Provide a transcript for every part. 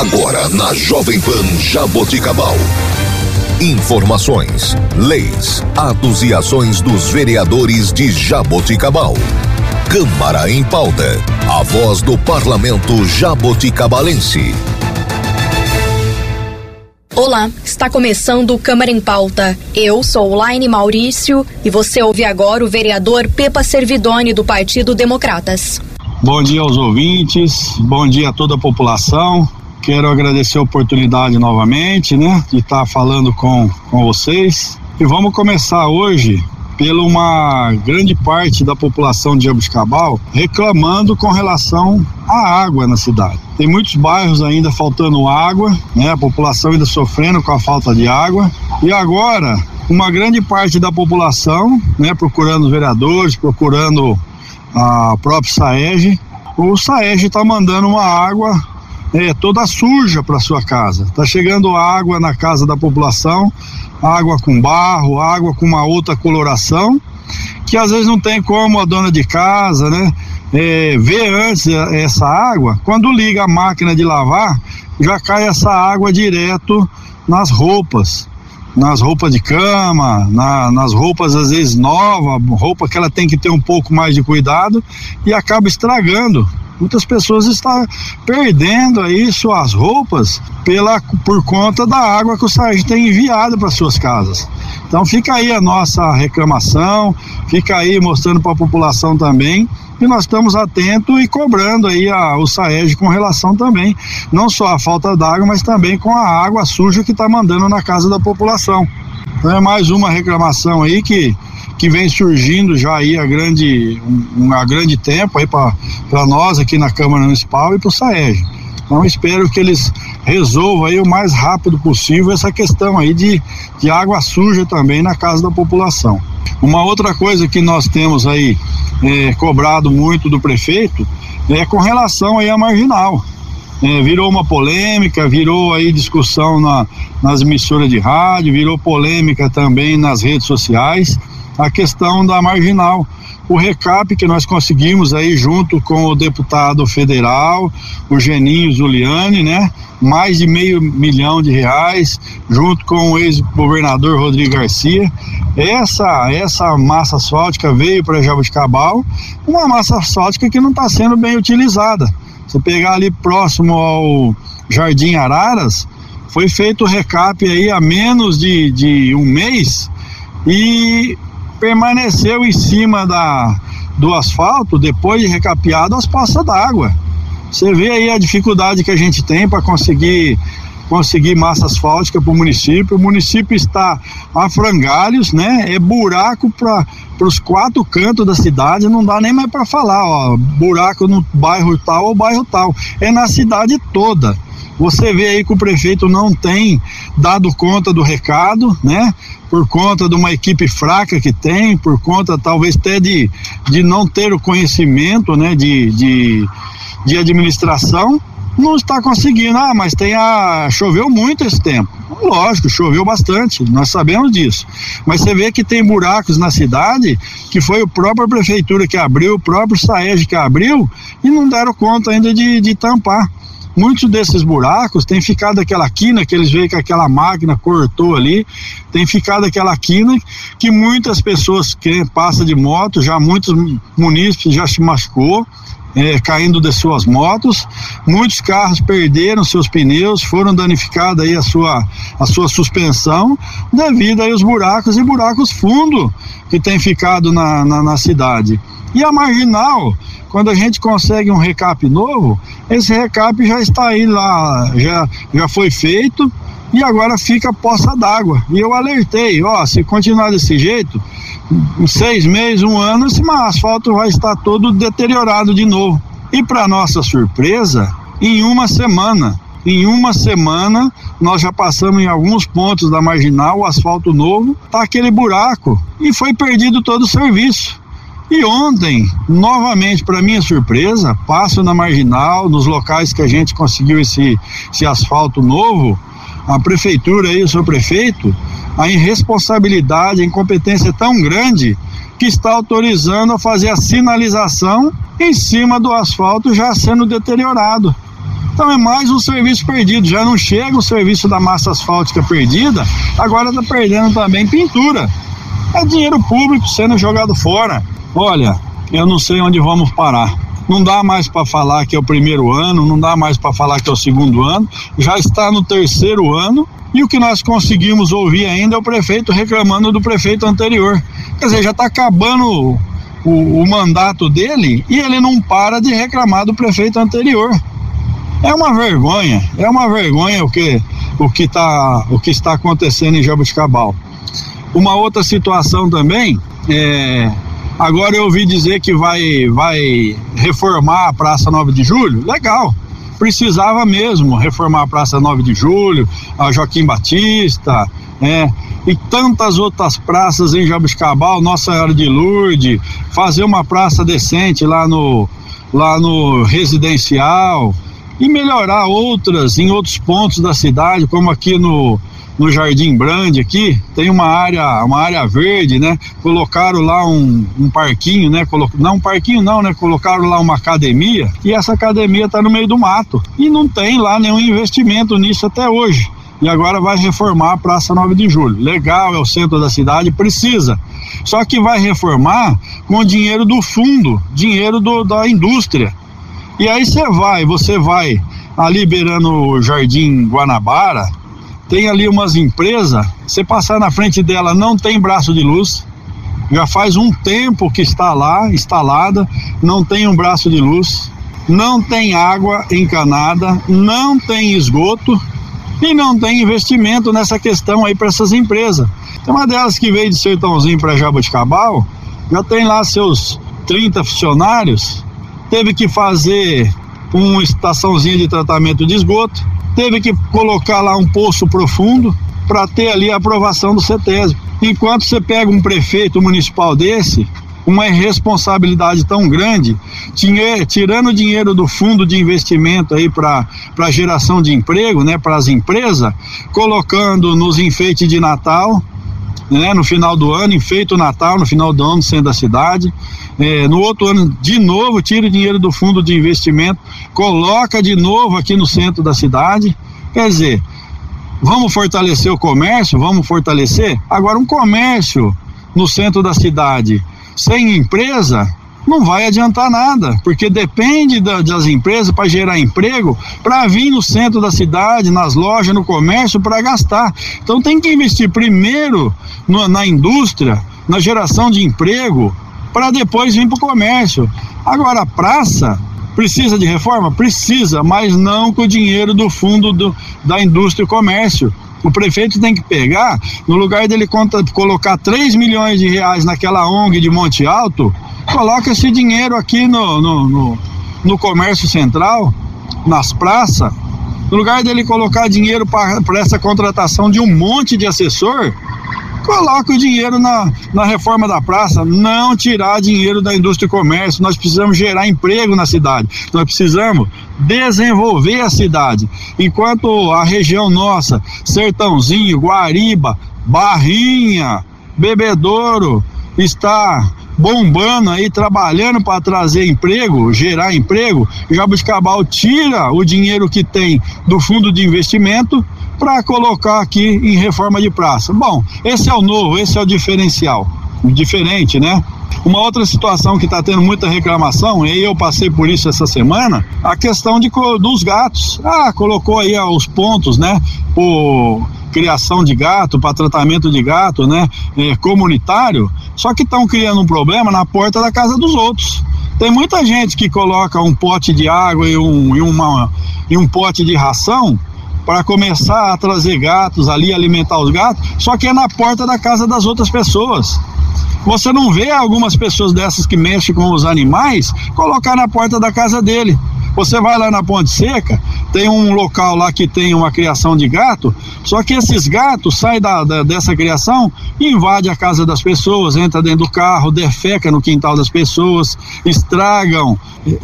Agora na Jovem Pan Jaboticabal. Informações, leis, atos e ações dos vereadores de Jaboticabal. Câmara em pauta. A voz do parlamento jaboticabalense. Olá, está começando o Câmara em Pauta. Eu sou Laine Maurício e você ouve agora o vereador Pepa Servidoni do Partido Democratas. Bom dia aos ouvintes, bom dia a toda a população. Quero agradecer a oportunidade novamente, né, de estar falando com, com vocês. E vamos começar hoje pela uma grande parte da população de Jabuticabal reclamando com relação à água na cidade. Tem muitos bairros ainda faltando água, né? A população ainda sofrendo com a falta de água. E agora, uma grande parte da população, né, procurando os vereadores, procurando a própria SAEG, o SAEG está mandando uma água é, toda suja para sua casa. Está chegando água na casa da população água com barro, água com uma outra coloração, que às vezes não tem como a dona de casa, né, é, ver antes essa água. Quando liga a máquina de lavar, já cai essa água direto nas roupas, nas roupas de cama, na, nas roupas às vezes novas, roupa que ela tem que ter um pouco mais de cuidado e acaba estragando Muitas pessoas estão perdendo aí suas roupas pela, por conta da água que o SAEG tem enviado para suas casas. Então fica aí a nossa reclamação, fica aí mostrando para a população também e nós estamos atentos e cobrando aí a, o SAEG com relação também, não só à falta d'água, mas também com a água suja que está mandando na casa da população. Então é mais uma reclamação aí que que vem surgindo já aí a grande, um, grande tempo aí para nós aqui na Câmara Municipal e para o SAEG. Então espero que eles resolvam aí o mais rápido possível essa questão aí de, de água suja também na casa da população. Uma outra coisa que nós temos aí é, cobrado muito do prefeito é com relação aí à marginal. É, virou uma polêmica, virou aí discussão na, nas emissoras de rádio, virou polêmica também nas redes sociais a questão da marginal. O recap que nós conseguimos aí junto com o deputado federal, o Geninho Zuliani, né? Mais de meio milhão de reais, junto com o ex-governador Rodrigo Garcia. Essa, essa massa asfáltica veio para Jabuticabal, uma massa asfáltica que não está sendo bem utilizada. Você pegar ali próximo ao Jardim Araras, foi feito o recap aí há menos de, de um mês e permaneceu em cima da, do asfalto, depois de recapeado, as poças d'água. Você vê aí a dificuldade que a gente tem para conseguir conseguir massa asfáltica para o município. O município está a frangalhos, né? É buraco para os quatro cantos da cidade, não dá nem mais para falar, ó, buraco no bairro tal ou bairro tal. É na cidade toda. Você vê aí que o prefeito não tem dado conta do recado, né? Por conta de uma equipe fraca que tem, por conta talvez até de, de não ter o conhecimento, né? De, de, de administração, não está conseguindo. Ah, mas tem a. choveu muito esse tempo. Lógico, choveu bastante, nós sabemos disso. Mas você vê que tem buracos na cidade que foi a própria prefeitura que abriu, o próprio SAEG que abriu e não deram conta ainda de, de tampar. Muitos desses buracos tem ficado aquela quina que eles veem que aquela máquina cortou ali, tem ficado aquela quina que muitas pessoas que passam de moto, já muitos munícipes já se machucou, é, caindo de suas motos. Muitos carros perderam seus pneus, foram danificados aí a sua, a sua suspensão devido aí aos buracos e buracos fundos que tem ficado na, na, na cidade. E a marginal, quando a gente consegue um recap novo, esse recap já está aí lá, já, já foi feito e agora fica poça d'água. E eu alertei, ó, se continuar desse jeito, em seis meses, um ano, esse asfalto vai estar todo deteriorado de novo. E para nossa surpresa, em uma semana, em uma semana, nós já passamos em alguns pontos da marginal, o asfalto novo, tá aquele buraco e foi perdido todo o serviço. E ontem, novamente, para minha surpresa, passo na marginal, nos locais que a gente conseguiu esse, esse asfalto novo, a prefeitura e o seu prefeito, a irresponsabilidade, a incompetência tão grande que está autorizando a fazer a sinalização em cima do asfalto já sendo deteriorado. Então é mais um serviço perdido. Já não chega o serviço da massa asfáltica perdida, agora está perdendo também pintura. É dinheiro público sendo jogado fora. Olha, eu não sei onde vamos parar. Não dá mais para falar que é o primeiro ano, não dá mais para falar que é o segundo ano, já está no terceiro ano e o que nós conseguimos ouvir ainda é o prefeito reclamando do prefeito anterior. Quer dizer, já está acabando o, o, mandato dele e ele não para de reclamar do prefeito anterior. É uma vergonha, é uma vergonha o que o que tá, o que está acontecendo em Jabuticabal. Uma outra situação também é agora eu ouvi dizer que vai vai reformar a Praça 9 de Julho. Legal. Precisava mesmo reformar a Praça 9 de Julho, a Joaquim Batista, né? e tantas outras praças em Jabuticabal, Nossa Senhora de Lourdes, fazer uma praça decente lá no, lá no residencial e melhorar outras em outros pontos da cidade, como aqui no, no Jardim Brande aqui, tem uma área, uma área verde, né? Colocaram lá um, um parquinho, né? Colo... Não um parquinho não, né? Colocaram lá uma academia e essa academia está no meio do mato e não tem lá nenhum investimento nisso até hoje e agora vai reformar a Praça 9 de Julho. Legal, é o centro da cidade, precisa. Só que vai reformar com dinheiro do fundo, dinheiro do, da indústria. E aí você vai, você vai ali beirando o Jardim Guanabara, tem ali umas empresas, você passar na frente dela não tem braço de luz, já faz um tempo que está lá, instalada, não tem um braço de luz, não tem água encanada, não tem esgoto, e não tem investimento nessa questão aí para essas empresas. Tem uma delas que veio de Sertãozinho para Jaboticabal, já tem lá seus 30 funcionários, teve que fazer uma estaçãozinha de tratamento de esgoto, teve que colocar lá um poço profundo para ter ali a aprovação do CETESB. Enquanto você pega um prefeito municipal desse, uma irresponsabilidade tão grande, tirando dinheiro do fundo de investimento aí para geração de emprego, né, para as empresas, colocando nos enfeites de Natal, né, no final do ano, enfeita o Natal no final do ano no centro da cidade. É, no outro ano, de novo, tira o dinheiro do fundo de investimento, coloca de novo aqui no centro da cidade. Quer dizer, vamos fortalecer o comércio, vamos fortalecer. Agora, um comércio no centro da cidade sem empresa, não vai adiantar nada, porque depende da, das empresas para gerar emprego, para vir no centro da cidade, nas lojas, no comércio, para gastar. Então tem que investir primeiro no, na indústria, na geração de emprego, para depois vir para o comércio. Agora, a praça precisa de reforma? Precisa, mas não com o dinheiro do fundo do, da indústria e comércio. O prefeito tem que pegar, no lugar dele conta, colocar 3 milhões de reais naquela ONG de Monte Alto, coloca esse dinheiro aqui no, no, no, no comércio central, nas praças. No lugar dele colocar dinheiro para essa contratação de um monte de assessor, coloca o dinheiro na, na reforma da praça, não tirar dinheiro da indústria e comércio. Nós precisamos gerar emprego na cidade, nós precisamos desenvolver a cidade. Enquanto a região nossa, Sertãozinho, Guariba, Barrinha, Bebedouro, está bombando aí, trabalhando para trazer emprego, gerar emprego, Jabuticabal tira o dinheiro que tem do fundo de investimento para colocar aqui em reforma de praça. Bom, esse é o novo, esse é o diferencial. Diferente, né? Uma outra situação que está tendo muita reclamação, e eu passei por isso essa semana, a questão de, dos gatos. Ah, colocou aí os pontos, né? Por criação de gato, para tratamento de gato, né? É, comunitário. Só que estão criando um problema na porta da casa dos outros. Tem muita gente que coloca um pote de água e um, e uma, e um pote de ração para começar a trazer gatos ali, alimentar os gatos, só que é na porta da casa das outras pessoas. Você não vê algumas pessoas dessas que mexem com os animais colocar na porta da casa dele. Você vai lá na Ponte Seca, tem um local lá que tem uma criação de gato, só que esses gatos saem da, da, dessa criação e invadem a casa das pessoas, entra dentro do carro, defeca no quintal das pessoas, estragam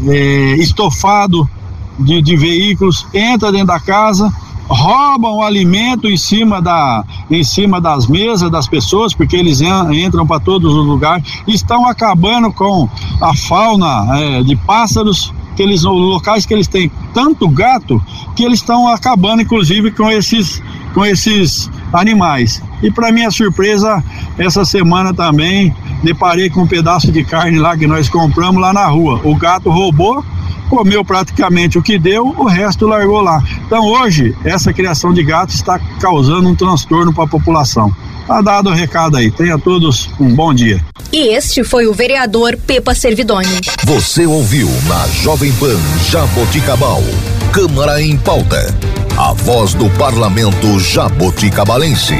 é, estofado de, de veículos, entra dentro da casa roubam o alimento em cima, da, em cima das mesas das pessoas, porque eles entram para todos os lugares, estão acabando com a fauna é, de pássaros, que eles, locais que eles têm tanto gato que eles estão acabando, inclusive, com esses, com esses animais. E para minha surpresa, essa semana também deparei com um pedaço de carne lá que nós compramos lá na rua. O gato roubou comeu praticamente o que deu, o resto largou lá. Então hoje, essa criação de gatos está causando um transtorno para a população. Tá dado o recado aí. Tenha todos um bom dia. E este foi o vereador Pepa Servidoni. Você ouviu na Jovem Pan Jaboticabal. Câmara em pauta. A voz do parlamento jaboticabalense.